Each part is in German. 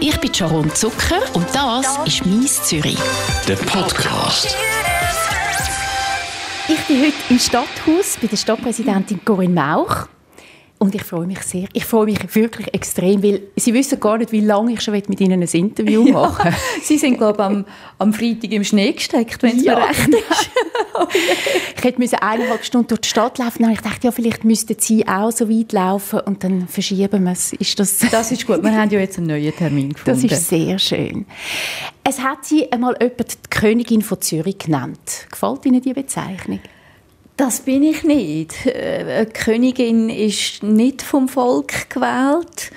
Ich bin Sharon Zucker und das ist «Mies Zürich». Der Podcast. Ich bin heute im Stadthaus bei der Stadtpräsidentin Corinne Mauch. Und ich freue mich sehr. Ich freue mich wirklich extrem, weil Sie wissen gar nicht, wie lange ich schon mit Ihnen ein Interview machen ja, Sie sind, glaube ich, am, am Freitag im Schnee gesteckt, wenn es ja. mir recht ist. ich hätte müssen eineinhalb Stunden durch die Stadt laufen und ich dachte, ja, vielleicht müssten Sie auch so weit laufen und dann verschieben wir es. Ist das... das ist gut. Wir haben ja jetzt einen neuen Termin gefunden. Das ist sehr schön. Es hat Sie einmal jemand die Königin von Zürich genannt. Gefällt Ihnen diese Bezeichnung? Das bin ich nicht. Äh, eine Königin ist nicht vom Volk gewählt.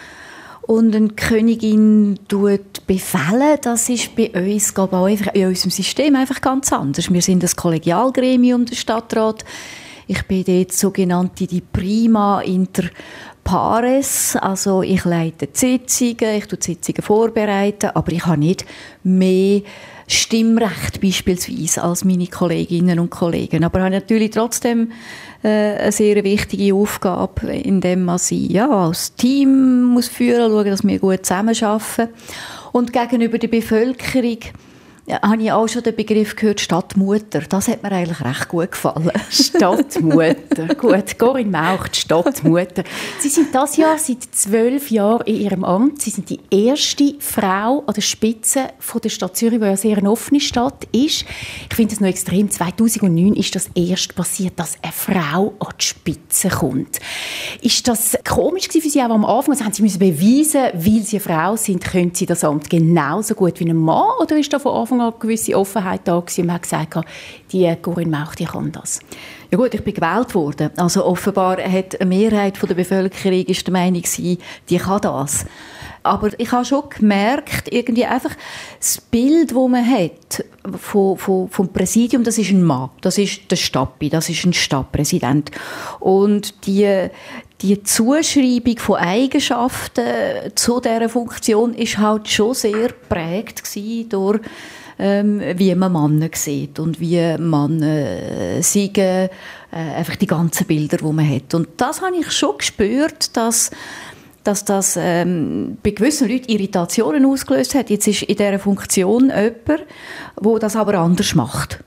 Und eine Königin tut befehlen, das ist bei uns, glaube auch einfach in unserem System einfach ganz anders. Wir sind das Kollegialgremium der Stadtrat. Ich bin dort sogenannte die Prima inter pares, also ich leite die Sitzungen, ich tue Sitzungen vorbereiten, aber ich habe nicht mehr Stimmrecht beispielsweise als meine Kolleginnen und Kollegen. Aber habe natürlich trotzdem äh, eine sehr wichtige Aufgabe, indem man sie ja, als Team muss führen, schauen, dass wir gut zusammenarbeiten. Und gegenüber der Bevölkerung ja, habe ich auch schon den Begriff gehört, Stadtmutter. Das hat mir eigentlich recht gut gefallen. Stadtmutter. gut, Corinne Mauch, Stadtmutter. Sie sind das Jahr seit zwölf Jahren in Ihrem Amt. Sie sind die erste Frau an der Spitze von der Stadt Zürich, die ja sehr eine offene Stadt ist. Ich finde es noch extrem. 2009 ist das erst passiert, dass eine Frau an die Spitze kommt. Ist das komisch für Sie auch am Anfang? Also haben Sie müssen beweisen, weil Sie eine Frau sind, können Sie das Amt genauso gut wie ein Mann? Oder ist da von Anfang Anfang an eine gewisse Offenheit da gewesen. Man hat gesagt, die Corinne Mauch, die kann das. Ja gut, ich bin gewählt worden. Also offenbar hat eine Mehrheit der Bevölkerung ist der Meinung die kann das. Aber ich habe schon gemerkt, irgendwie einfach das Bild, das man hat vom, vom, vom Präsidium, das ist ein Mann, das ist der Stappi, das ist ein Stadtpräsident. Und die, die Zuschreibung von Eigenschaften zu dieser Funktion ist halt schon sehr geprägt durch ähm, wie man Männer sieht und wie man äh, siegen, äh, einfach die ganzen Bilder, die man hat. Und das habe ich schon gespürt, dass dass das ähm, bei gewissen Leuten Irritationen ausgelöst hat. Jetzt ist in dieser Funktion jemand, der das aber anders macht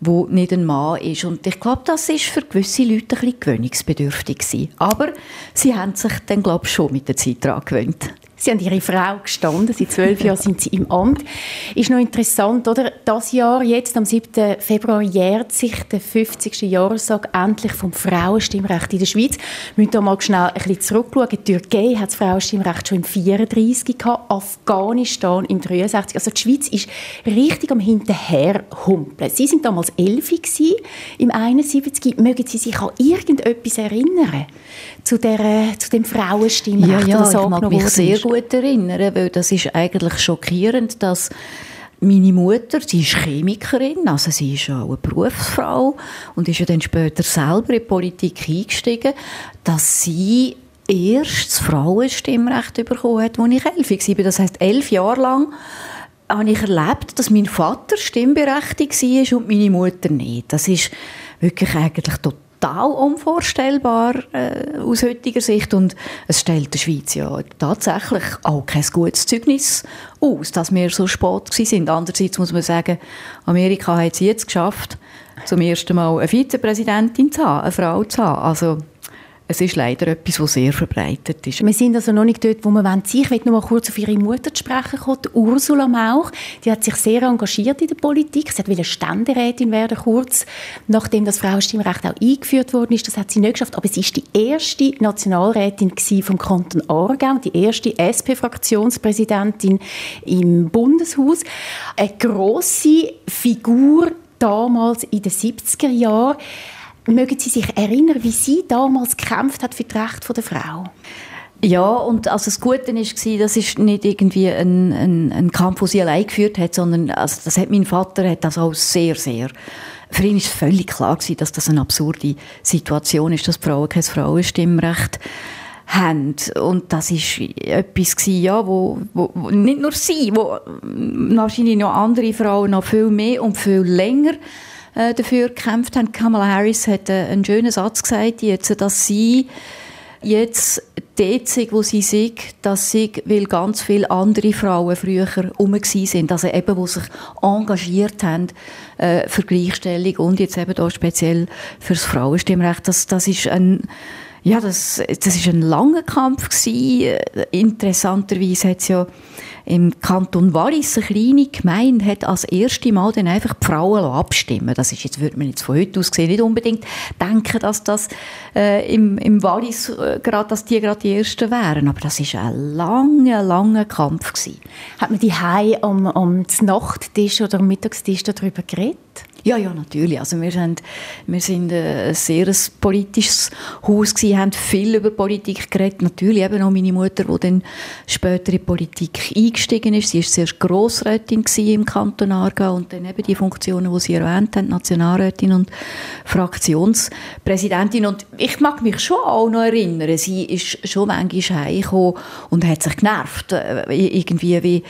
wo nicht ein Mann ist. Und ich glaube, das ist für gewisse Leute ein bisschen gewöhnungsbedürftig gewesen. Aber sie haben sich dann, glaube ich, schon mit der Zeit daran gewöhnt. Sie haben Ihre Frau gestanden, seit zwölf Jahren sind Sie im Amt. Ist noch interessant, oder? Das Jahr, jetzt am 7. Februar, jährt sich der 50. Jahrestag endlich vom Frauenstimmrecht in der Schweiz. Wir müssen da mal schnell ein bisschen zurückschauen. Die Türkei hat das Frauenstimmrecht schon im 34 gehabt, Afghanistan im 63. Also die Schweiz ist richtig am Hinterherhumpeln. Sie sind damals elf im 71. Mögen Sie sich an irgendetwas erinnern zu, der, zu dem Frauenstimmrecht? Ja, ja, ich mag mich sehr gut gut erinnern, weil das ist eigentlich schockierend, dass meine Mutter, sie ist Chemikerin, also sie ist auch eine Berufsfrau und ist ja dann später selber in die Politik eingestiegen, dass sie erst das Frauenstimmrecht bekommen hat, als ich elf war. Das heißt elf Jahre lang habe ich erlebt, dass mein Vater stimmberechtigt war und meine Mutter nicht. Das ist wirklich eigentlich total total unvorstellbar äh, aus heutiger Sicht und es stellt der Schweiz ja tatsächlich auch kein gutes Zeugnis aus, dass wir so spät sind. Andererseits muss man sagen, Amerika hat es jetzt geschafft, zum ersten Mal eine Vizepräsidentin zu haben, eine Frau zu haben. Also es ist leider etwas, das sehr verbreitet ist. Wir sind also noch nicht dort, wo wir wollen. Ich möchte noch mal kurz auf Ihre Mutter zu sprechen kommen, Ursula Mauch. Die hat sich sehr engagiert in der Politik. Sie wollte Ständerätin werden, kurz nachdem das Frauenstimmrecht auch eingeführt worden ist. Das hat sie nicht geschafft. Aber sie ist die erste Nationalrätin vom Kanton Aargau, die erste SP-Fraktionspräsidentin im Bundeshaus. Eine grosse Figur damals in den 70er Jahren. Mögen Sie sich erinnern, wie sie damals gekämpft hat für die Rechte der Frau? Ja, und also das Gute war, das ist nicht irgendwie ein, ein, ein Kampf, den sie allein geführt hat, sondern also das hat mein Vater hat das auch sehr, sehr für ihn ist völlig klar gewesen, dass das eine absurde Situation ist, dass Frauen kein Frauenstimmrecht haben. Und das ist etwas gewesen, ja, wo, wo, wo nicht nur sie, wo wahrscheinlich noch andere Frauen noch viel mehr und viel länger äh, dafür gekämpft haben. Kamala Harris hat äh, einen schönen Satz gesagt, jetzt, dass sie jetzt dort wo sie sind, dass sie, weil ganz viele andere Frauen früher herum sind, also eben, die sich engagiert haben äh, für Gleichstellung und jetzt eben da speziell fürs Frauenstimmrecht, das, das ist ein ja, das, das ist ein langer Kampf gewesen. Interessanterweise hat es ja im Kanton Wallis eine kleine Gemeinde hat als erste Mal dann einfach die Frauen abstimmen. Das ist jetzt, würde man jetzt von heute aus gesehen nicht unbedingt denken, dass das äh, im, im Wallis äh, gerade, dass die gerade die Ersten wären. Aber das ist ein langer, langer Kampf gewesen. Hat man die am, am Nachttisch oder Mittagstisch darüber geredet? Ja, ja, natürlich. Also wir sind, wir sind ein sehr politisches Haus gewesen, haben viel über Politik geredet. Natürlich eben auch meine Mutter, die dann später in Politik eingestiegen ist. Sie war zuerst Grossrätin im Kanton Aargau und dann eben die Funktionen, die Sie erwähnt haben, Nationalrätin und Fraktionspräsidentin. Und ich mag mich schon auch noch erinnern, sie ist schon manchmal heimgekommen und hat sich genervt. Äh, irgendwie wie,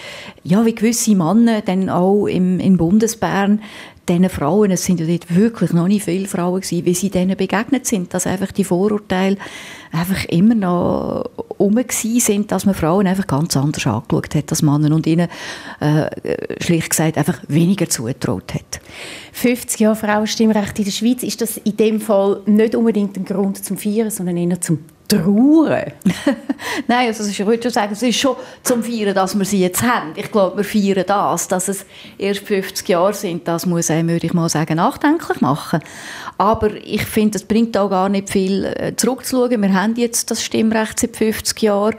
ja, wie gewisse Männer dann auch im, in Bundesbern diesen Frauen, es sind ja dort wirklich noch nicht viele Frauen gewesen, wie sie denen begegnet sind, dass einfach die Vorurteile einfach immer noch um sind, dass man Frauen einfach ganz anders angeschaut hat als Männer und ihnen äh, schlicht gesagt einfach weniger zugetraut hat. 50 Jahre Frauenstimmrecht in der Schweiz, ist das in dem Fall nicht unbedingt ein Grund zum Feiern, sondern eher zum trauern? Nein, also ich würde schon sagen, es ist schon zum Feiern, dass wir sie jetzt haben. Ich glaube, wir feiern das, dass es erst 50 Jahre sind. Das muss einem, würde ich mal sagen, nachdenklich machen. Aber ich finde, es bringt auch gar nicht viel äh, zurückzuschauen. Wir haben jetzt das Stimmrecht seit 50 Jahren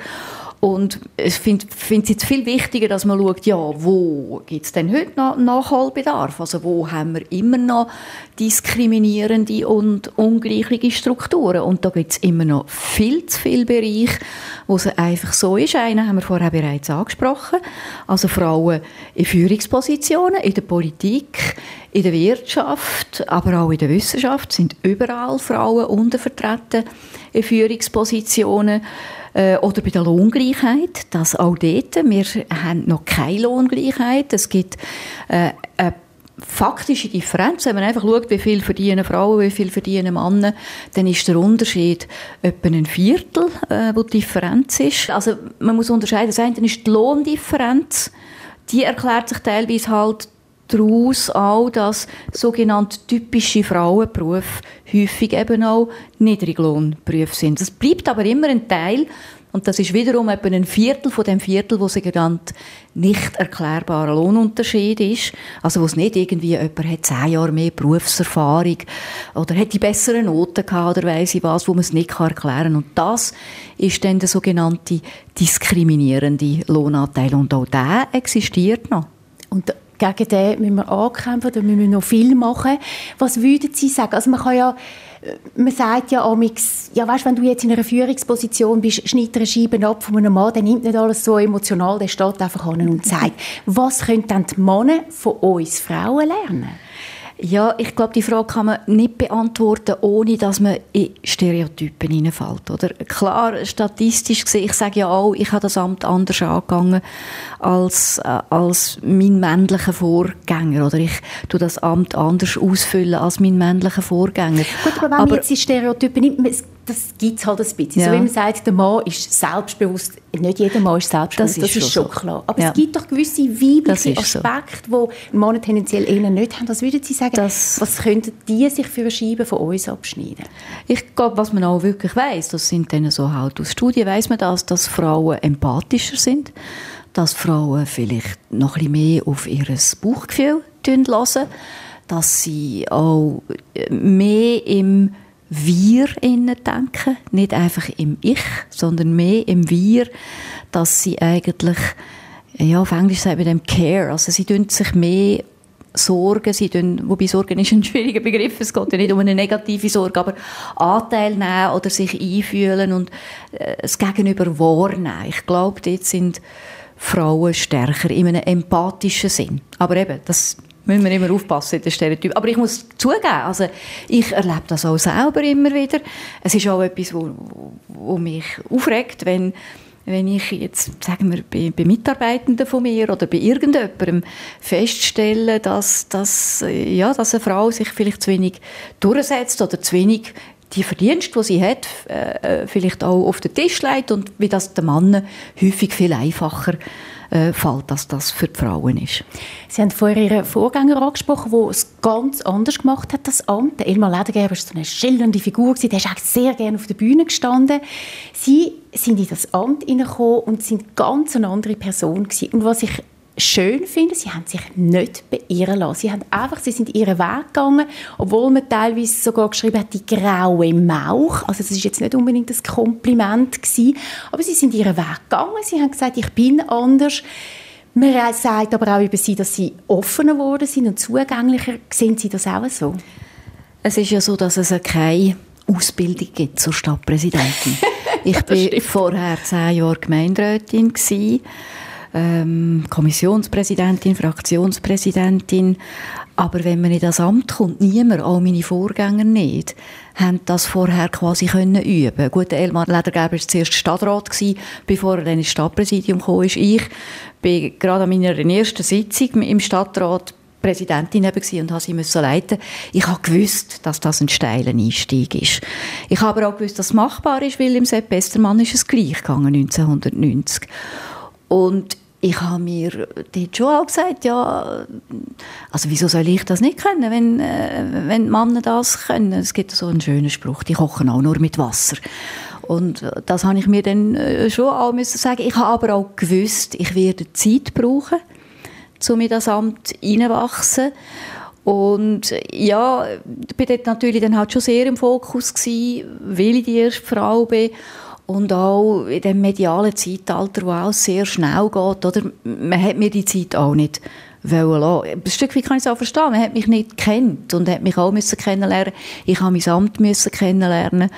und ich finde es jetzt viel wichtiger, dass man schaut, ja, wo gibt es denn heute noch Nachholbedarf? Also wo haben wir immer noch diskriminierende und ungleiche Strukturen? Und da gibt es immer noch viel zu viele Bereiche, wo es einfach so ist. Einen haben wir vorher bereits angesprochen. Also Frauen in Führungspositionen, in der Politik, in der Wirtschaft, aber auch in der Wissenschaft sind überall Frauen untervertreten in Führungspositionen. Äh, oder bei der Lohngleichheit, dass auch dort, wir haben noch keine Lohngleichheit. Es gibt äh, eine faktische Differenz. Wenn man einfach schaut, wie viel verdienen Frauen, wie viel verdienen Männer, dann ist der Unterschied etwa ein Viertel, äh, wo die Differenz ist. Also man muss unterscheiden. Das eine ist die Lohndifferenz. Die erklärt sich teilweise halt daraus auch, dass sogenannte typische Frauenberufe häufig eben auch Niedriglohnberufe sind. Es bleibt aber immer ein Teil, und das ist wiederum etwa ein Viertel von dem Viertel, wo sie genannt nicht erklärbarer Lohnunterschied ist. Also wo es nicht irgendwie jemand hat zehn Jahre mehr Berufserfahrung oder hat die besseren Noten gehabt oder weiss ich was, wo man es nicht erklären kann. Und das ist dann der sogenannte diskriminierende Lohnanteil. Und auch der existiert noch. Und gegen den müssen wir ankämpfen, da müssen wir noch viel machen. Was würden Sie sagen? Also man kann ja äh, man sagt ja amix, ja weißt, wenn du jetzt in einer Führungsposition bist, schneid eine Scheibe ab von einem Mann, der nimmt nicht alles so emotional, der steht einfach an und sagt, was können dann die Männer von uns Frauen lernen? Ja, ich glaube, die Frage kann man nicht beantworten, ohne dass man in Stereotypen hineinfällt. Oder? Klar, statistisch gesehen, ich sage ja auch, ich habe das Amt anders angegangen als, äh, als mein männlicher Vorgänger. Oder ich tue das Amt anders ausfüllen als mein männlicher Vorgänger. Gut, aber wenn aber, man jetzt die Stereotypen nimmt, das gibt es halt ein bisschen. Ja. So wie man sagt, der Mann ist selbstbewusst. Nicht jeder Mann ist selbstbewusst, das ist, das ist schon so. klar. Aber ja. es gibt doch gewisse weibliche Aspekte, so. die Männer tendenziell eher nicht haben. Was würden Sie sagen, das was könnten die sich für eine Scheibe von uns abschneiden? Ich glaube, was man auch wirklich weiß, das sind dann so halt aus Studien, weiß man das, dass Frauen empathischer sind, dass Frauen vielleicht noch ein bisschen mehr auf ihr Bauchgefühl hören, dass sie auch mehr im wir innen denken, nicht einfach im Ich, sondern mehr im Wir, dass sie eigentlich, ja, auf Englisch sagt man dem Care, also sie tun sich mehr Sorgen, sie tun, wobei Sorgen ist ein schwieriger Begriff, es geht ja nicht um eine negative Sorge, aber Anteil nehmen oder sich einfühlen und äh, Gegenüber wahrnehmen. Ich glaube, dort sind Frauen stärker in einem empathischen Sinn. Aber eben, das müssen wir immer aufpassen in den Stereotypen. Aber ich muss zugeben, also ich erlebe das auch selber immer wieder. Es ist auch etwas, wo, wo mich aufregt, wenn wenn ich jetzt, sagen wir, bei, bei, Mitarbeitenden von mir oder bei irgendjemandem feststelle, dass, dass, ja, dass eine Frau sich vielleicht zu wenig durchsetzt oder zu wenig die Verdienste, die sie hat, äh, vielleicht auch auf den Tisch legt und wie das den Mann häufig viel einfacher äh, fällt, als das für die Frauen ist. Sie haben vorher Ihren Vorgänger angesprochen, der es ganz anders gemacht hat, das Amt. Elmar Ledergerber war so eine schillernde Figur, der ist eigentlich sehr gerne auf der Bühne gestanden. Sie sind in das Amt hineingekommen und sind ganz eine andere Person gewesen. Und was ich schön finde, sie haben sich nicht beirren lassen. Sie, haben einfach, sie sind ihren Weg gegangen, obwohl man teilweise sogar geschrieben hat, die graue Mauch. Also das ist jetzt nicht unbedingt ein Kompliment gewesen, aber sie sind ihren Weg gegangen. Sie haben gesagt, ich bin anders. Man sagt aber auch über sie, dass sie offener geworden sind und zugänglicher. Sehen Sie das auch so? Es ist ja so, dass es keine Ausbildung gibt zur Stadtpräsidentin. ich war vorher zehn Jahre Gemeinderätin gewesen ähm, Kommissionspräsidentin, Fraktionspräsidentin. Aber wenn man in das Amt kommt, niemand, auch meine Vorgänger nicht, haben das vorher quasi können üben. Gut, Elmar Ledergeber war zuerst Stadtrat, gewesen, bevor er dann ins Stadtpräsidium kam. Ich bin gerade an meiner ersten Sitzung im Stadtrat Präsidentin und habe sie leiten. Ich habe gewusst, dass das ein steiler Einstieg ist. Ich habe aber auch gewusst, dass es machbar ist, weil im Sepp Estermann ist es gleich gegangen 1990. Und ich habe mir dort schon auch gesagt, ja, also wieso soll ich das nicht können, wenn, äh, wenn Männer das können? Es gibt so einen schönen Spruch, die kochen auch nur mit Wasser. Und das habe ich mir dann äh, schon auch müssen sagen. Ich habe aber auch gewusst, ich werde Zeit brauchen, um in das Amt hineinwachsen. Und ja, ich war dort natürlich dann halt schon sehr im Fokus gewesen, weil ich die erste Frau bin und auch in dem medialen Zeitalter, wo auch sehr schnell geht, oder? Man hat mir die Zeit auch nicht wollen Ein Stück weit kann ich es auch verstehen. Man hat mich nicht kennt und hat mich auch müssen kennenlernen. Ich habe mein Amt müssen kennenlernen.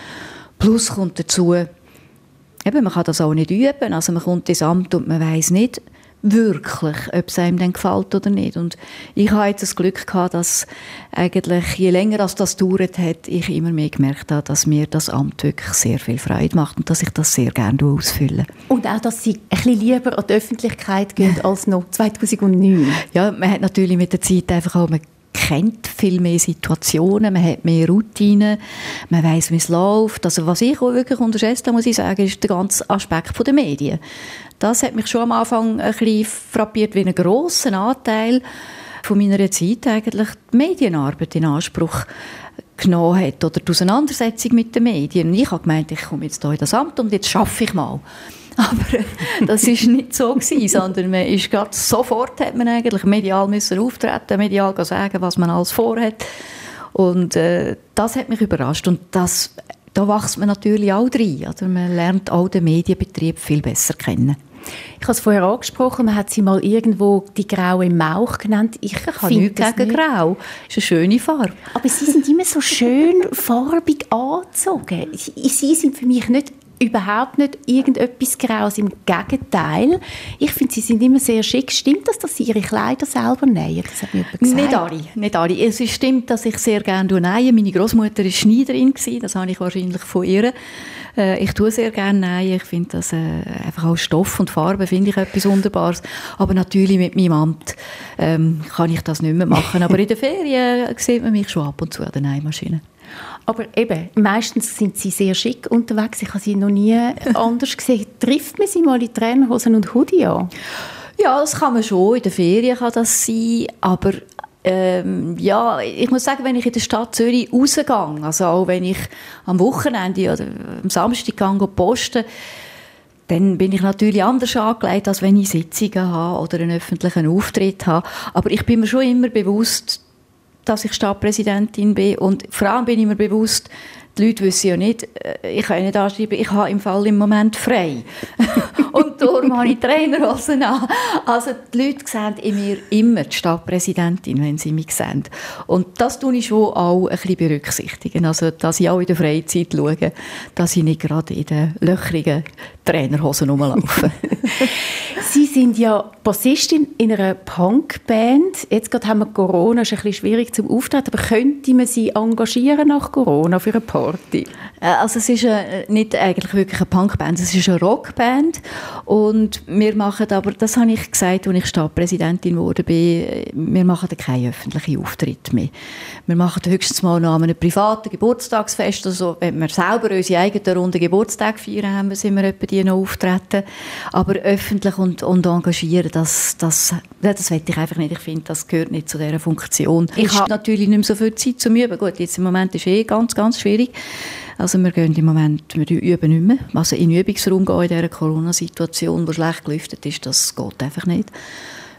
Plus kommt dazu, eben, man kann das auch nicht üben. Also man kommt ins Amt und man weiß nicht, wirklich, ob es einem dann gefällt oder nicht. Und ich habe jetzt das Glück gehabt, dass eigentlich, je länger als das dauert hat, ich immer mehr gemerkt habe, dass mir das Amt wirklich sehr viel Freude macht und dass ich das sehr gerne ausfülle. Und auch, dass Sie ein bisschen lieber an die Öffentlichkeit gehen als noch 2009. Ja, man hat natürlich mit der Zeit einfach auch kennt viel mehr Situationen, man hat mehr Routinen, man weiß, wie es läuft. Also was ich auch wirklich unterschätzt muss ich sagen, ist der ganze Aspekt der Medien. Das hat mich schon am Anfang ein bisschen frappiert, wie einen grossen Anteil von meiner Zeit eigentlich die Medienarbeit in Anspruch genommen hat oder die Auseinandersetzung mit den Medien. Ich habe gemeint, ich komme jetzt hier in das Amt und jetzt schaffe ich mal. Aber das ist nicht so gewesen, sondern man ist gerade sofort hat man eigentlich medial müssen auftreten, medial sagen, was man alles vorhat. Und äh, das hat mich überrascht und das, da wächst man natürlich auch rein. Oder? Man lernt auch den Medienbetrieb viel besser kennen. Ich habe es vorher angesprochen, man hat sie mal irgendwo die graue Mauch genannt. Ich, habe nichts gegen nicht. grau. Das ist eine schöne Farbe. Aber sie sind immer so schön farbig angezogen. Sie sind für mich nicht überhaupt nicht irgendetwas Graues. Im Gegenteil. Ich finde, sie sind immer sehr schick. Stimmt das, dass sie ihre Kleider selber nähen? Das hat mir gesagt. Nicht alle. Nicht alle. Es stimmt, dass ich sehr gerne nähe. Meine Großmutter war Schneiderin. Das habe ich wahrscheinlich von ihr. Äh, ich tue sehr gerne nähen. Ich finde das äh, einfach auch Stoff und Farbe finde ich etwas Wunderbares. Aber natürlich mit meinem Amt ähm, kann ich das nicht mehr machen. Aber in der Ferien sieht man mich schon ab und zu an der Nähmaschine. Aber eben, meistens sind sie sehr schick unterwegs. Ich habe sie noch nie anders gesehen. Trifft man sie mal in Trainerhosen und Hoodie an? Ja, das kann man schon. In der Ferien kann das sein. Aber ähm, ja, ich muss sagen, wenn ich in der Stadt Zürich rausgehe, also auch wenn ich am Wochenende oder am Samstag gehe, posten dann bin ich natürlich anders angelegt, als wenn ich Sitzungen habe oder einen öffentlichen Auftritt habe. Aber ich bin mir schon immer bewusst, dass ich Stadtpräsidentin bin und vor allem bin ich mir bewusst, die Leute wissen ja nicht, äh, ich kann nicht anschreiben, ich habe im Fall im Moment frei. und darum habe ich Trainerhosen an. Also die Leute sehen in mir immer die Stadtpräsidentin, wenn sie mich sehen. Und das tue ich schon auch ein bisschen berücksichtigen. Also, dass ich auch in der Freizeit schaue, dass ich nicht gerade in den löchrigen Trainerhosen rumlaufe. Sie sind ja Bassistin in einer Punkband. Jetzt gerade haben wir Corona, ist ein bisschen schwierig zum Auftreten, aber könnte man Sie engagieren nach Corona für eine Party? Äh, also es ist eine, nicht eigentlich wirklich eine Punkband, es ist eine Rockband Und wir machen aber, das habe ich gesagt, als ich Stadtpräsidentin wurde, wir machen keinen öffentlichen Auftritt mehr. Wir machen höchstens mal noch einem privaten Geburtstagsfest, also wenn wir selber unsere eigenen Runde Geburtstag feiern haben, sind wir etwa die noch auftreten. Aber öffentlich und, und engagieren, das, das, das will ich einfach nicht. Ich finde, das gehört nicht zu dieser Funktion. Ich habe natürlich nicht mehr so viel Zeit zum Üben. Gut, jetzt im Moment ist es eh ganz, ganz schwierig. Also wir gehen im Moment, wir üben nicht mehr. Also in den Übungsraum gehen in dieser Corona-Situation, wo schlecht gelüftet ist, das geht einfach nicht.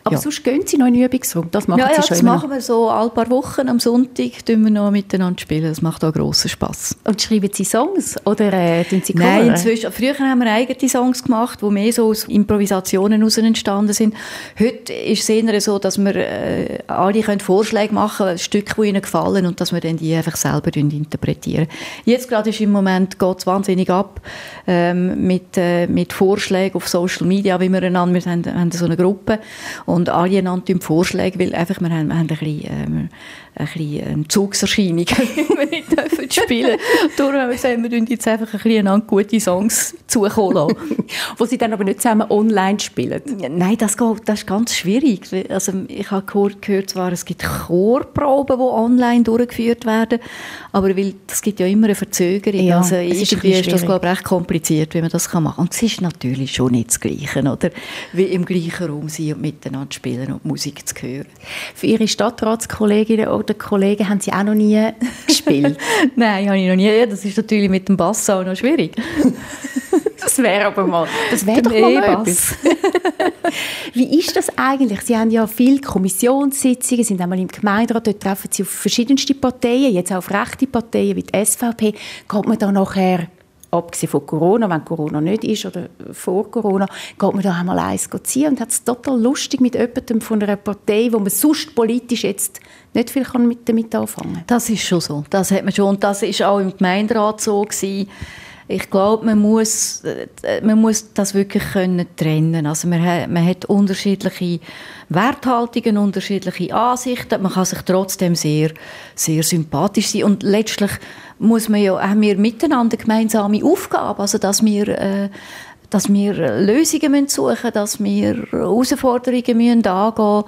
Aber ja. sonst gehen Sie noch in den Übungsraum? Das machen ja, Sie ja, schon das machen noch. wir so alle paar Wochen. Am Sonntag tun wir noch miteinander spielen. Das macht auch grossen Spass. Und schreiben Sie Songs oder äh, Sie Nein, inzwischen. Früher haben wir eigene Songs gemacht, die mehr so aus Improvisationen heraus entstanden sind. Heute ist es eher so, dass wir äh, alle können Vorschläge machen können, Stücke, die ihnen gefallen und dass wir dann die einfach selber interpretieren. Jetzt gerade ist im Moment geht es wahnsinnig ab ähm, mit, äh, mit Vorschlägen auf Social Media, wie wir einander, wir haben, haben so eine Gruppe und alle einander Vorschläge, weil einfach, wir haben, wir haben ein bisschen, ähm, ein bisschen ähm, Zugserscheinung, wenn wir nicht dürfen spielen Darum haben wir gesagt, wir jetzt einfach ein bisschen gute Songs zukommen lassen. Wo sie dann aber nicht zusammen online spielen? Nein, das, geht, das ist ganz schwierig. Also ich habe gehört, gehört zwar, es gibt Chorproben, die online durchgeführt werden, aber weil, es gibt ja immer eine Verzögerung. Ja, also irgendwie ist, ist das, glaube ich, recht kompliziert, wie man das machen kann. Und es ist natürlich schon nicht das Gleiche, oder? Wie im gleichen Raum sein und miteinander spielen und Musik zu hören. Für Ihre Stadtratskolleginnen oder Kollegen haben Sie auch noch nie gespielt? Nein, habe ich noch nie. Ja, das ist natürlich mit dem Bass auch noch schwierig. das wäre aber mal, das wäre doch mal e etwas. Wie ist das eigentlich? Sie haben ja viele Kommissionssitzungen, sind einmal im Gemeinderat, dort treffen Sie auf verschiedenste Parteien, jetzt auch auf rechte Parteien wie die SVP. Geht man da nachher abgesehen von Corona, wenn Corona nicht ist oder vor Corona, geht man da einmal eins ziehen und hat es total lustig mit jemandem von einer Partei, wo man sonst politisch jetzt nicht viel kann mit damit anfangen kann. Das ist schon so. Das hat man schon. Und das ist auch im Gemeinderat so gewesen. Ich glaube, man muss, äh, man muss das wirklich können trennen. Also man hat, man hat unterschiedliche Werthaltungen, unterschiedliche Ansichten. Man kann sich trotzdem sehr, sehr sympathisch sein. Und letztlich muss man ja, haben wir miteinander gemeinsame Aufgaben, also dass wir äh, dass wir Lösungen suchen müssen, dass wir Herausforderungen müssen angehen müssen.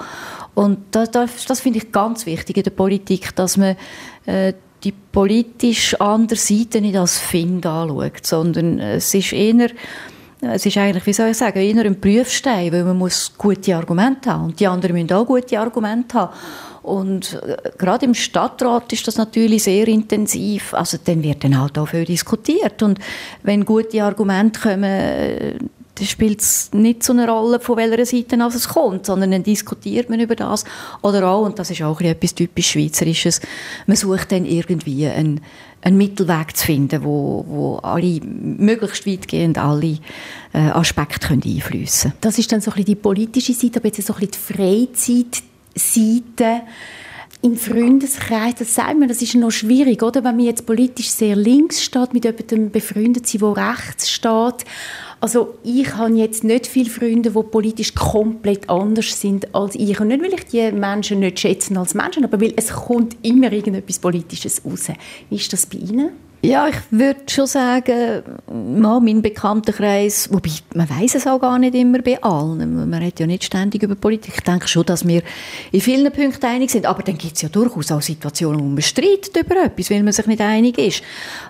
Und das, das, das finde ich ganz wichtig in der Politik, dass man äh, die politisch andere Seite nicht als Find anschaut, sondern es ist eher es ist eigentlich, wie soll ich sagen, eher ein Prüfstein, weil man muss gute Argumente haben und die anderen müssen auch gute Argumente haben. Und äh, gerade im Stadtrat ist das natürlich sehr intensiv. Also dann wird dann halt auch viel diskutiert. Und wenn gute Argumente kommen, äh, dann spielt es nicht so eine Rolle, von welcher Seite es kommt, sondern dann diskutiert man über das. Oder auch, und das ist auch etwas typisch Schweizerisches, man sucht dann irgendwie einen, einen Mittelweg zu finden, wo, wo alle, möglichst weitgehend alle äh, Aspekte können einfließen können. Das ist dann so ein bisschen die politische Seite, aber jetzt so ein bisschen die Freizeitseite im Freundeskreis, das sagt man, das ist noch schwierig, oder? Wenn man jetzt politisch sehr links steht, mit jemandem befreundet sein, der rechts steht. Also ich habe jetzt nicht viele Freunde, die politisch komplett anders sind als ich. Und nicht, weil ich die Menschen nicht schätzen als Menschen, aber weil es kommt immer irgendetwas Politisches raus. Wie ist das bei Ihnen? Ja, ich würde schon sagen, mal mein Bekanntenkreis, wobei man weiß es auch gar nicht immer bei allen. Man redet ja nicht ständig über Politik. Ich denke schon, dass wir in vielen Punkten einig sind. Aber dann gibt es ja durchaus auch Situationen, wo man streitet über etwas, weil man sich nicht einig ist.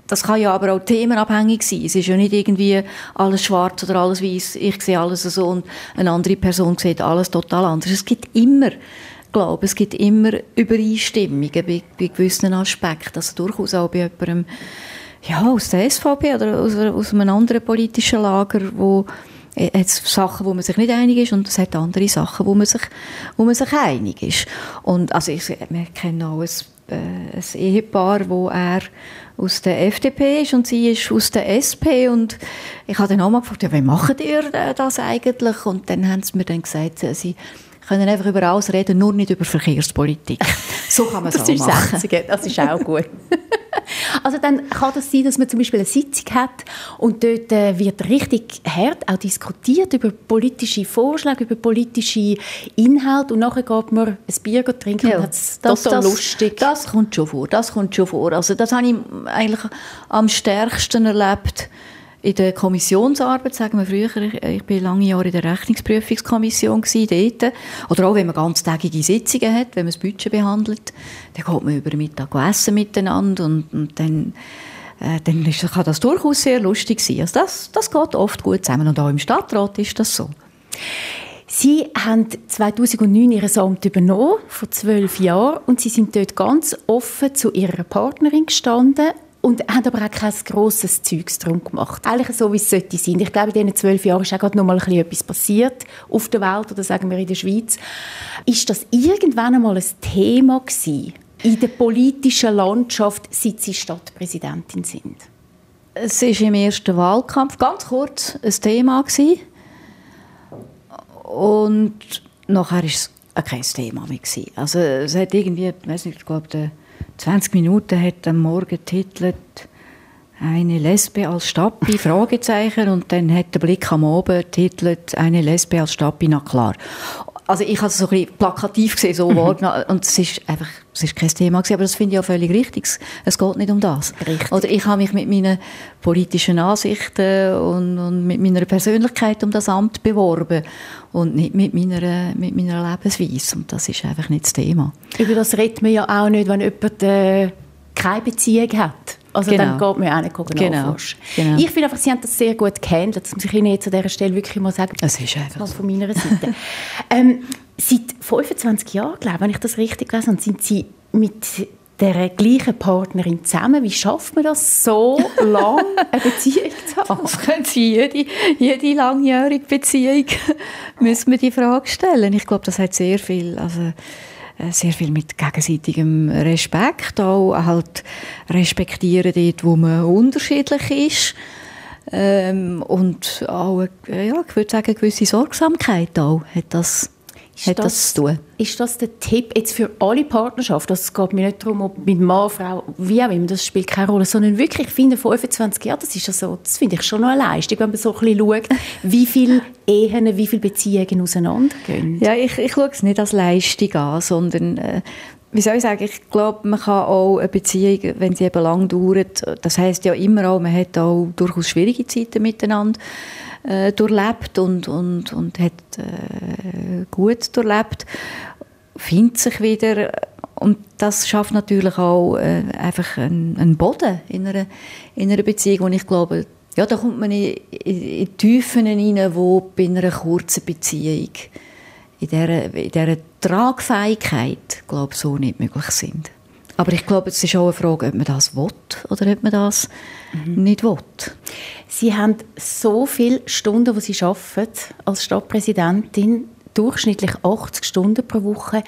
Das kann ja aber auch themenabhängig sein. Es ist ja nicht irgendwie alles schwarz oder alles weiß. Ich sehe alles so und eine andere Person sieht alles total anders. Es gibt immer glaube, es gibt immer Übereinstimmungen bei, bei gewissen Aspekten. Also durchaus auch bei jemandem ja, aus der SVP oder aus, aus einem anderen politischen Lager, wo hat Sachen, wo man sich nicht einig ist und es hat andere Sachen, wo man sich, wo man sich einig ist. Und also ich, wir kennen auch ein, äh, ein Ehepaar, wo er aus der FDP ist und sie ist aus der SP und ich habe dann auch mal gefragt, ja, wie macht ihr das eigentlich? Und dann haben sie mir dann gesagt, sie können einfach über alles reden, nur nicht über Verkehrspolitik. So kann man es auch machen. Das, das ist auch gut. also dann kann das sein, dass man zum Beispiel eine Sitzung hat und dort äh, wird richtig hart auch diskutiert über politische Vorschläge, über politische Inhalte und nachher geht man ein Bier trinken ja, und das, das, das, lustig. Das kommt schon vor, das kommt schon vor. Also das habe ich eigentlich am stärksten erlebt in der Kommissionsarbeit, sagen wir früher, ich, bin lange Jahre in der Rechnungsprüfungskommission dort. Oder auch, wenn man ganztägige Sitzungen hat, wenn man das Budget behandelt, dann geht man über Mittag essen miteinander und, und dann äh, dann ist, kann das durchaus sehr lustig sein. Also das, das geht oft gut zusammen und auch im Stadtrat ist das so. Sie haben 2009 Ihr Amt übernommen, vor zwölf Jahren, und Sie sind dort ganz offen zu Ihrer Partnerin gestanden und haben aber auch kein grosses Zeugs drum gemacht. Eigentlich so, wie es sollte sein. Ich glaube, in diesen zwölf Jahren ist auch gerade noch mal etwas passiert auf der Welt oder sagen wir in der Schweiz. Ist das irgendwann einmal ein Thema gewesen in der politischen Landschaft, seit Sie Stadtpräsidentin sind? Es war im ersten Wahlkampf ganz kurz ein Thema. Gewesen. Und nachher war es kein Thema mehr. Gewesen. Also es hat irgendwie, ich weiß nicht, ich glaube, 20 Minuten hat am Morgen titelt eine Lesbe als Stappi, Fragezeichen, und dann hat der Blick am Oben titelt eine Lesbe als Stappi, na klar also ich habe es so ein bisschen plakativ gesehen, so mhm. wahrgenommen. Und es ist einfach, es ist kein Thema gewesen, aber das finde ich auch völlig richtig. Es geht nicht um das. Richtig. Oder ich habe mich mit meinen politischen Ansichten und, und, mit meiner Persönlichkeit um das Amt beworben und nicht mit meiner, mit meiner Lebensweise. Und das ist einfach nicht das Thema. Über das redet man ja auch nicht, wenn jemand äh, keine Beziehung hat. Also genau. dann geht man auch nicht genau. genau. Ich finde einfach, Sie haben das sehr gut gehandelt. Das muss ich Ihnen jetzt an dieser Stelle wirklich mal sagen. Es ist einfach von meiner Seite. ähm, seit 25 Jahren, glaube ich, wenn ich das richtig weiß, sind Sie mit der gleichen Partnerin zusammen. Wie schafft man das, so lange eine Beziehung zu haben? Das können Sie jede, jede langjährige Beziehung müssen wir die Frage stellen. Ich glaube, das hat sehr viel... Also äh, sehr viel mit gegenseitigem Respekt, auch halt respektieren dort, wo man unterschiedlich ist. Ähm, und auch, äh, ja, ich würde sagen, eine gewisse Sorgsamkeit auch hat das ist hat das, das, zu tun. Ist das der Tipp jetzt für alle Partnerschaften? Es geht mir nicht darum, ob mit Mann, Frau, wie auch immer, das spielt keine Rolle, sondern wirklich, ich finde, 25 Jahre, das ist also, das finde ich schon noch eine Leistung, wenn man so ein bisschen schaut, wie viele Ehen, wie viele Beziehungen auseinandergehen. Ja, ich, ich schaue es nicht als Leistung an, sondern äh, wie soll ich sagen, ich glaube, man kann auch eine Beziehung, wenn sie eben lang dauert, das heißt ja immer auch, man hat auch durchaus schwierige Zeiten miteinander, äh, durchlebt und, und, und hat äh, gut durchlebt, findet sich wieder und das schafft natürlich auch äh, einfach einen, einen, Boden in einer, in einer Beziehung, wo ich glaube, ja, da kommt man in, in, in Tiefen hinein, wo bei einer kurzen Beziehung in dieser, in dieser Tragfähigkeit, glaube so nicht möglich sind. Aber ich glaube, es ist auch eine Frage, ob man das will oder ob man das mhm. nicht will. Sie haben so viele Stunden, die Sie arbeiten als Stadtpräsidentin, durchschnittlich 80 Stunden pro Woche.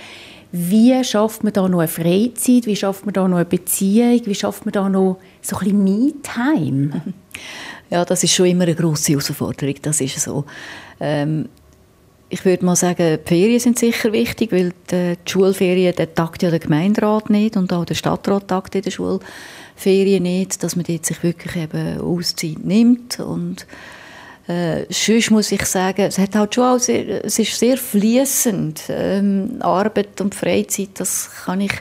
Wie schafft man da noch eine Freizeit? Wie schafft man da noch eine Beziehung? Wie schafft man da noch so ein bisschen Me-Time? Ja, das ist schon immer eine grosse Herausforderung. Das ist so. Ähm, ich würde mal sagen, die Ferien sind sicher wichtig, weil die, Schulferien, der tagt ja der Gemeinderat nicht und auch der Stadtrat tagt in der Schulferien nicht, dass man dort sich wirklich eben Auszeit nimmt und äh, sonst muss ich sagen, es hat halt schon auch sehr, es ist sehr fließend. Ähm, Arbeit und Freizeit, das kann ich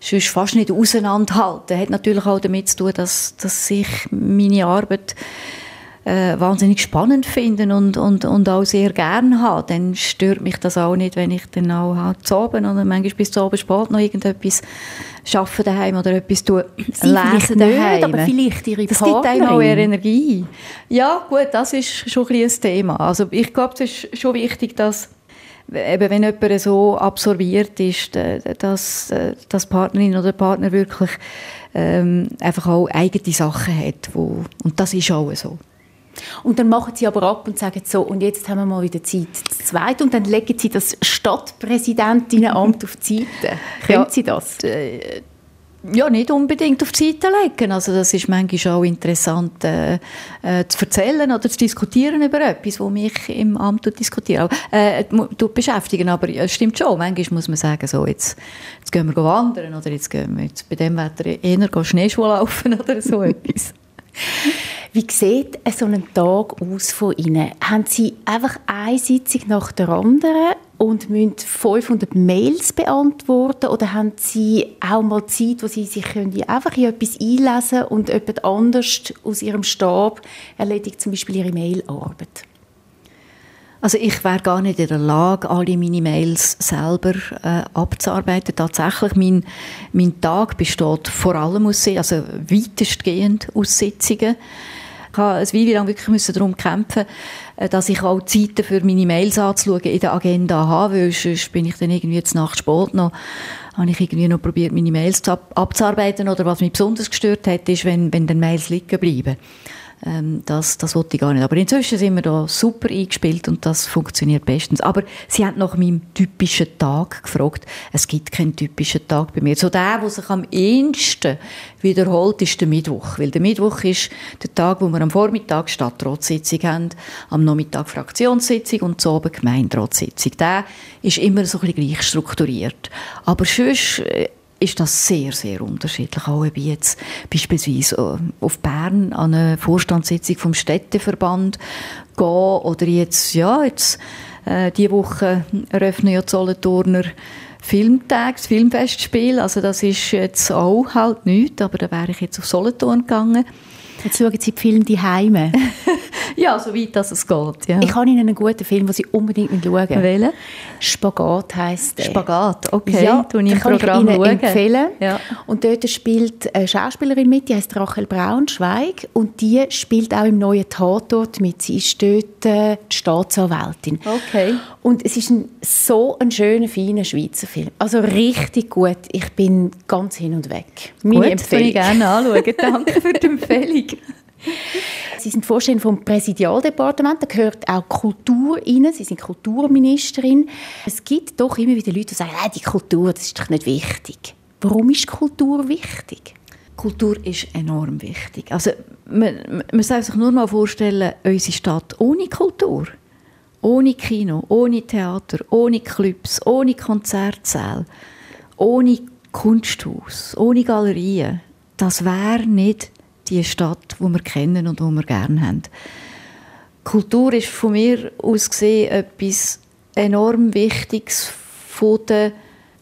sonst fast nicht auseinanderhalten. Das hat natürlich auch damit zu tun, dass, dass ich meine Arbeit äh, wahnsinnig spannend finden und, und, und auch sehr gerne habe, dann stört mich das auch nicht, wenn ich dann auch halt zu Abend oder manchmal bis zu Abend spät noch irgendetwas arbeiten daheim oder etwas tun, Sie lesen daheim. aber vielleicht Ihre Das gibt einem auch eher Energie. Ja, gut, das ist schon ein, ein Thema. Also ich glaube, es ist schon wichtig, dass eben, wenn jemand so absorbiert ist, dass, dass Partnerin oder Partner wirklich ähm, einfach auch eigene Sachen hat. Wo, und das ist auch so. Und dann machen sie aber ab und sagen so, und jetzt haben wir mal wieder Zeit zu zweit und dann legen sie das Stadtpräsidentinnenamt auf die Seite. Können ja, sie das? Äh, ja, nicht unbedingt auf die Seite legen. Also das ist manchmal auch interessant äh, äh, zu erzählen oder zu diskutieren über etwas, was mich im Amt diskutieren, äh, beschäftigen. Aber es stimmt schon, manchmal muss man sagen, so, jetzt, jetzt gehen wir wandern oder jetzt gehen wir jetzt bei dem Wetter eher Schneeschuh laufen oder so etwas. Wie sieht so ein Tag aus von Ihnen? Haben Sie einfach eine Sitzung nach der anderen und müssen 500 Mails beantworten oder haben Sie auch mal Zeit, wo Sie sich können einfach in etwas einlesen und jemand anders aus Ihrem Stab erledigt zum Beispiel Ihre Mailarbeit? Also ich wäre gar nicht in der Lage, alle meine Mails selber äh, abzuarbeiten. Tatsächlich, mein, mein Tag besteht vor allem aus, also weitestgehend aus Sitzungen. Ich habe eine Weile lang wirklich darum kämpfen äh, dass ich auch Zeiten für meine Mails anzuschauen in der Agenda habe, weil sonst bin ich dann irgendwie jetzt Nacht spät noch habe ich irgendwie noch probiert, meine Mails abzuarbeiten oder was mich besonders gestört hat, ist, wenn, wenn dann Mails liegen bleiben. Ähm, das, das wollte ich gar nicht. Aber inzwischen sind wir da super eingespielt und das funktioniert bestens. Aber Sie haben nach meinem typischen Tag gefragt. Es gibt keinen typischen Tag bei mir. So der, der sich am ehesten wiederholt, ist der Mittwoch. Weil der Mittwoch ist der Tag, wo wir am Vormittag Stadtratssitzung haben, am Nachmittag Fraktionssitzung und so oben Gemeinderatssitzung. Der ist immer so ein bisschen gleich strukturiert. Aber sonst äh, ist das sehr, sehr unterschiedlich. Auch ob ich jetzt beispielsweise äh, auf Bern an eine Vorstandssitzung vom Städteverband gehe oder jetzt, ja, jetzt äh, diese Woche eröffnen ja die Solothurner Filmtag, das Filmfestspiel. Also das ist jetzt auch halt nichts, aber da wäre ich jetzt auf Solothurn gegangen. Jetzt schauen Sie die Filme die Heime. ja, so weit dass es geht. Ja. Ich habe Ihnen einen guten Film, den Sie unbedingt schauen. Welchen? Spagat heisst der. Spagat, okay. Ja, ich im Programm ich Ihnen schauen. empfehlen. Ja. Und dort spielt eine Schauspielerin mit, die heißt Rachel Braunschweig und die spielt auch im neuen Tatort mit. Sie ist dort äh, die Staatsanwältin. Okay. Und es ist ein, so ein schöner, feiner Schweizer Film. Also richtig gut. Ich bin ganz hin und weg. Meine gut, Empfehlung. ich gerne anschauen. Danke für die Empfehlung. Sie sind Vorsteherin vom Präsidialdepartement, da gehört auch Kultur rein. Sie sind Kulturministerin. Es gibt doch immer wieder Leute, die sagen, die Kultur, das ist doch nicht wichtig. Warum ist Kultur wichtig? Kultur ist enorm wichtig. Also, man, man soll sich nur mal vorstellen, unsere Stadt ohne Kultur, ohne Kino, ohne Theater, ohne Clubs, ohne Konzertsäle, ohne Kunsthaus, ohne Galerien, das wäre nicht die Stadt, die wir kennen und die wir gerne haben. Kultur ist von mir aus gesehen etwas enorm Wichtiges von der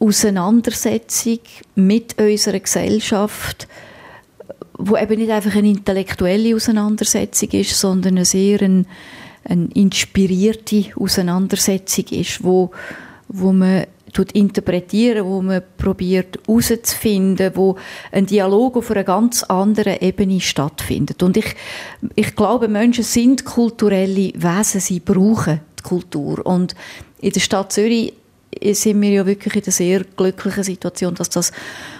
Auseinandersetzung mit unserer Gesellschaft, wo eben nicht einfach eine intellektuelle Auseinandersetzung ist, sondern eine sehr eine, eine inspirierte Auseinandersetzung ist, wo, wo man interpretieren, wo man probiert herauszufinden, wo ein Dialog auf einer ganz anderen Ebene stattfindet. Und ich, ich glaube, Menschen sind kulturelle Wesen, sie brauchen die Kultur. Und in der Stadt Zürich sind wir ja wirklich in einer sehr glücklichen Situation, dass das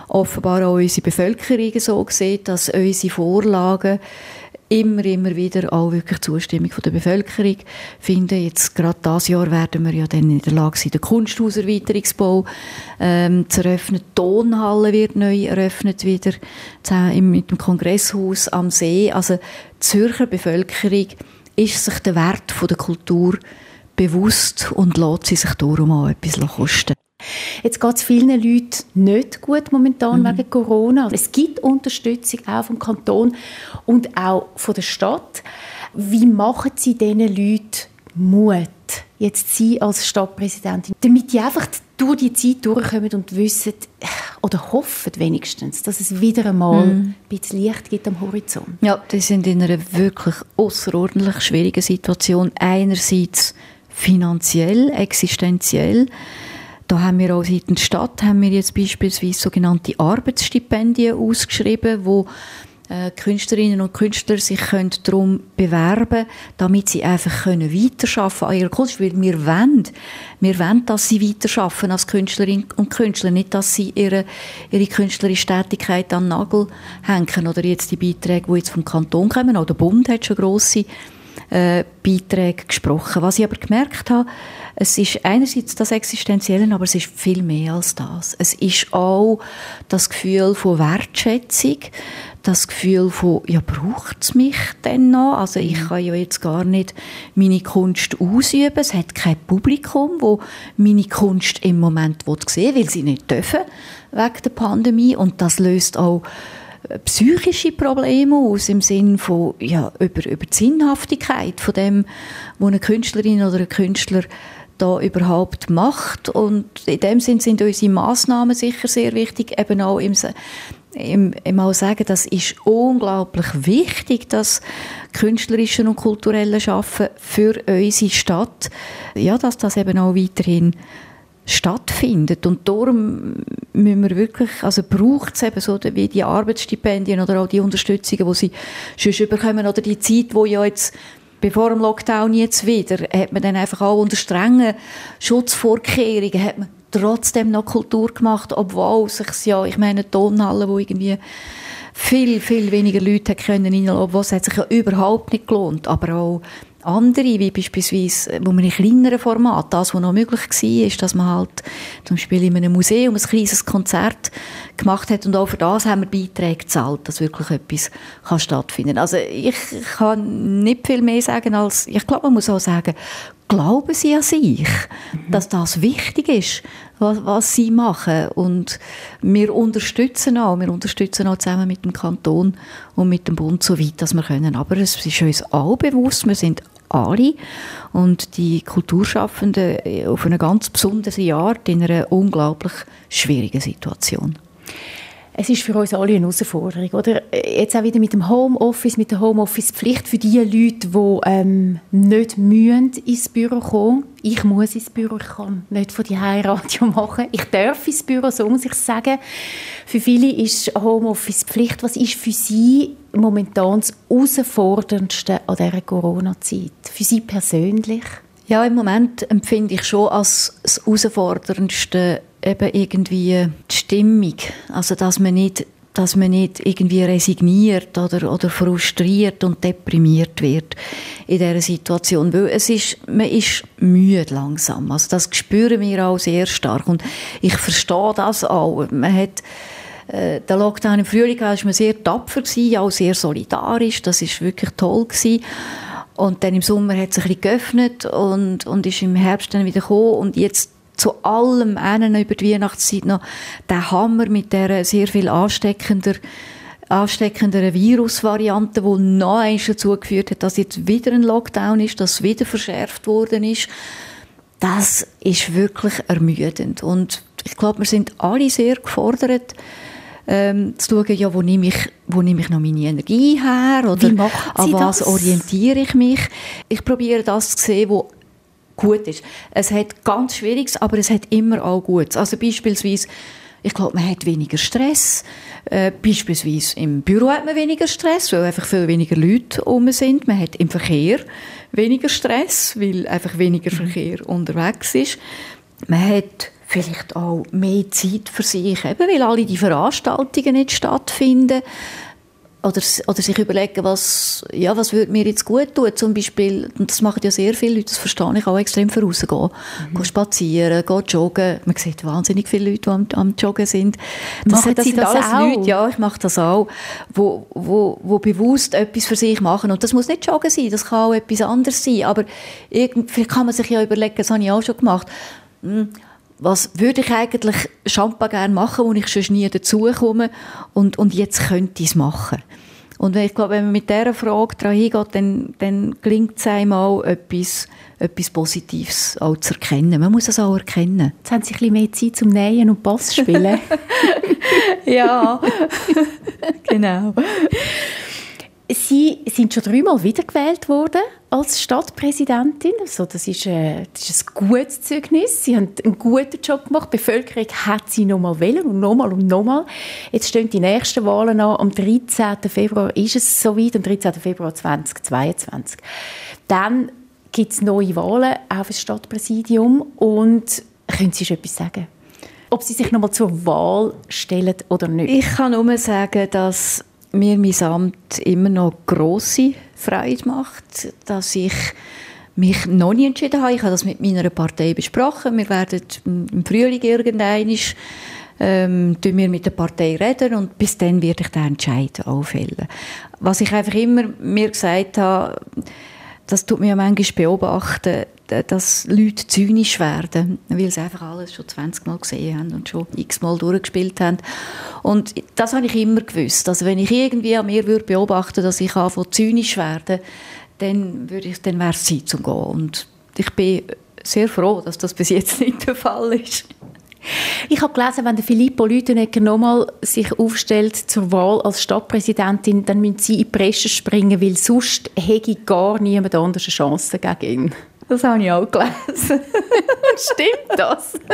offenbar auch unsere Bevölkerung so sieht, dass unsere Vorlagen immer, immer wieder auch wirklich Zustimmung von der Bevölkerung finden. Jetzt gerade dieses Jahr werden wir ja dann in der Lage sein, den Kunsthauserweiterungsbau ähm, zu eröffnen. Die Tonhalle wird neu eröffnet wieder mit dem Kongresshaus am See. Also die Zürcher Bevölkerung ist sich der Wert von der Kultur bewusst und lässt sie sich darum auch etwas kosten. Jetzt geht es vielen Leuten nicht gut momentan mhm. wegen Corona. Es gibt Unterstützung auch vom Kanton und auch von der Stadt. Wie machen Sie diesen Leuten Mut, jetzt Sie als Stadtpräsidentin, damit die einfach durch die Zeit durchkommen und wissen oder hoffen wenigstens, dass es wieder einmal mm. ein bisschen Licht gibt am Horizont? Ja, die sind in einer wirklich außerordentlich schwierigen Situation. Einerseits finanziell, existenziell, da haben wir auch seitens der Stadt haben wir jetzt beispielsweise sogenannte Arbeitsstipendien ausgeschrieben, wo äh, Künstlerinnen und Künstler sich können darum bewerben damit sie einfach können weiterarbeiten an ihrer Kunst. Weil wir wollen, wir wollen, dass sie weiterarbeiten als Künstlerinnen und Künstler, nicht, dass sie ihre, ihre künstlerische Tätigkeit an den Nagel hängen. Oder jetzt die Beiträge, die jetzt vom Kanton kommen. Auch der Bund hat schon grosse äh, Beiträge gesprochen. Was ich aber gemerkt habe, es ist einerseits das Existenzielle, aber es ist viel mehr als das. Es ist auch das Gefühl von Wertschätzung, das Gefühl von, ja, braucht es mich denn noch? Also ich mhm. kann ja jetzt gar nicht meine Kunst ausüben. Es hat kein Publikum, wo meine Kunst im Moment sehen will, weil sie nicht dürfen wegen der Pandemie. Und das löst auch psychische Probleme aus, im Sinne von, ja, über, über die Sinnhaftigkeit von dem, was eine Künstlerin oder ein Künstler da überhaupt macht. Und in dem Sinn sind unsere Massnahmen sicher sehr wichtig, eben auch im, im, im auch sagen, das ist unglaublich wichtig, dass künstlerische und kulturelle Schaffen für unsere Stadt, ja, dass das eben auch weiterhin stattfindet. Und darum müssen wir wirklich, also braucht es eben so wie die Arbeitsstipendien oder auch die Unterstützungen, die sie sonst bekommen oder die Zeit, wo ja jetzt bevor dem Lockdown jetzt wieder, hat man dann einfach auch unter strengen Schutzvorkehrungen, hat man trotzdem noch Kultur gemacht, obwohl sich ja, ich meine, Tonhalle, wo irgendwie viel, viel weniger Leute können obwohl es hat sich ja überhaupt nicht gelohnt, aber auch andere, wie beispielsweise, wo man in kleineren Format, das, was noch möglich war, ist, dass man halt zum Beispiel in einem Museum ein kleines Konzert gemacht hat und auch für das haben wir Beiträge gezahlt, dass wirklich etwas kann stattfinden Also ich kann nicht viel mehr sagen als, ich glaube, man muss auch sagen, glauben sie an sich, mhm. dass das wichtig ist, was, was, sie machen? Und wir unterstützen auch, wir unterstützen auch zusammen mit dem Kanton und mit dem Bund so weit, dass wir können, aber es ist uns auch bewusst, wir sind alle. Und die Kulturschaffenden äh, auf eine ganz besondere Art in einer unglaublich schwierigen Situation. Es ist für uns alle eine Herausforderung, oder? Jetzt auch wieder mit dem Homeoffice, mit der Homeoffice-Pflicht für die Leute, die ähm, nicht mühen ins Büro kommen. Ich muss ins Büro, ich kann nicht von die Radio machen. Ich darf ins Büro, so muss ich sagen. Für viele ist Homeoffice-Pflicht. Was ist für Sie momentan das Herausforderndste an dieser Corona-Zeit? Für Sie persönlich? Ja, im Moment empfinde ich schon als das Herausforderndste eben irgendwie die Stimmung. Also, dass man nicht, dass man nicht irgendwie resigniert oder, oder frustriert und deprimiert wird in dieser Situation. Weil es ist, man ist müde langsam. Also, das spüren wir auch sehr stark. Und ich verstehe das auch. Man hat, äh, der Lockdown im Frühling war man sehr tapfer, auch sehr solidarisch. Das ist wirklich toll gewesen. Und dann im Sommer hat es ein bisschen geöffnet und, und ist im Herbst dann wieder gekommen. Und jetzt zu allem einen über die Weihnachtszeit noch der Hammer mit der sehr viel ansteckender ansteckenderen Virusvariante, die noch eins dazu geführt hat, dass jetzt wieder ein Lockdown ist, dass wieder verschärft worden ist. Das ist wirklich ermüdend. Und ich glaube, wir sind alle sehr gefordert, ähm, zu schauen, ja, wo nehme ich, wo nehme ich noch meine Energie her oder an was das? orientiere ich mich. Ich probiere das zu sehen, wo gut ist. Es hat ganz Schwieriges, aber es hat immer auch Gutes. Also beispielsweise, ich glaube, man hat weniger Stress. Äh, beispielsweise im Büro hat man weniger Stress, weil einfach viel weniger Leute um sind. Man hat im Verkehr weniger Stress, weil einfach weniger mhm. Verkehr unterwegs ist. Man hat vielleicht auch mehr Zeit für sich, eben weil alle die Veranstaltungen nicht stattfinden oder, oder sich überlegen, was, ja, was würde mir jetzt gut tun. Zum Beispiel, und das machen ja sehr viele Leute, das verstehe ich auch extrem, für rausgehen. Mhm. Gehen spazieren, gehen joggen. Man sieht wahnsinnig viele Leute, die am, am Joggen sind. Das, machen das sind das alles auch? Leute, ja, ich mache das auch, wo, wo, wo bewusst etwas für sich machen. Und das muss nicht Joggen sein, das kann auch etwas anderes sein. Aber vielleicht kann man sich ja überlegen, das habe ich auch schon gemacht, hm, was würde ich eigentlich Champagne gerne machen, wo ich schon nie dazukomme und, und jetzt könnte ich es machen. Und ich glaube, wenn man mit dieser Frage daran hingeht, dann, dann gelingt es einem auch, etwas, etwas Positives auch zu erkennen. Man muss es auch erkennen. Jetzt haben Sie ein bisschen mehr Zeit zum Nähen und Bass spielen. ja, genau. Sie sind schon dreimal wiedergewählt worden als Stadtpräsidentin. Also das, ist, äh, das ist ein gutes Zeugnis. Sie haben einen guten Job gemacht. Die Bevölkerung hat sie nochmal wählen und nochmal und nochmal. Jetzt stehen die nächsten Wahlen an. Am 13. Februar ist es soweit, am 13. Februar 2022. Dann gibt es neue Wahlen auf das Stadtpräsidium. Und können Sie schon etwas sagen? Ob Sie sich nochmal zur Wahl stellen oder nicht? Ich kann nur sagen, dass mir mein Amt immer noch grosse Freude macht, dass ich mich noch nie entschieden habe. Ich habe das mit meiner Partei besprochen. Wir werden im Frühling irgendwann ähm, mit der Partei reden und bis dann werde ich den Entscheid auffällen. Was ich einfach immer mir gesagt habe, das tut mir manchmal beobachten, dass Leute zynisch werden, weil sie einfach alles schon 20 Mal gesehen haben und schon x Mal durchgespielt haben. Und das habe ich immer gewusst. Also wenn ich irgendwie an mir würde beobachten, dass ich anfange zynisch werden, dann würde ich, dann wäre es Zeit zum Gehen. Und ich bin sehr froh, dass das bis jetzt nicht der Fall ist. Ich habe gelesen, wenn der Filippo Lütenegger nochmal sich aufstellt zur Wahl als Stadtpräsidentin, dann müssen sie in die Presse springen, weil sonst hätte gar niemand anders eine Chance gegen ihn. Das habe ich auch gelesen. Stimmt das?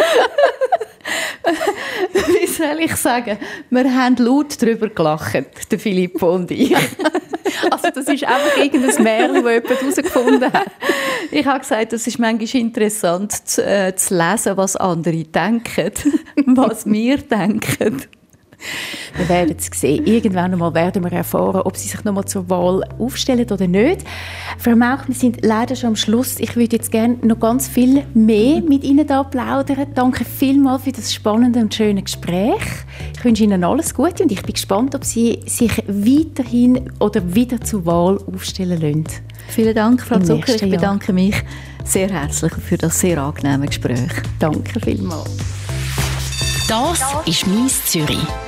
Wie soll ich sagen? Wir haben laut darüber gelacht, der Filippo und ich. Also das ist einfach irgendein Märchen, das jemand herausgefunden hat. Ich habe gesagt, es ist manchmal interessant zu, äh, zu lesen, was andere denken, was wir denken. Wir werden es sehen. Irgendwann einmal werden wir erfahren, ob sie sich nochmal zur Wahl aufstellen oder nicht. Frau Mauch, wir sind leider schon am Schluss. Ich würde jetzt gerne noch ganz viel mehr mit Ihnen da plaudern. Danke vielmals für das spannende und schöne Gespräch. Ich wünsche Ihnen alles Gute und ich bin gespannt, ob Sie sich weiterhin oder wieder zur Wahl aufstellen lassen. Vielen Dank, Frau Zucker. Ich bedanke mich sehr herzlich für das sehr angenehme Gespräch. Danke vielmals. Das ist «Mies Zürich».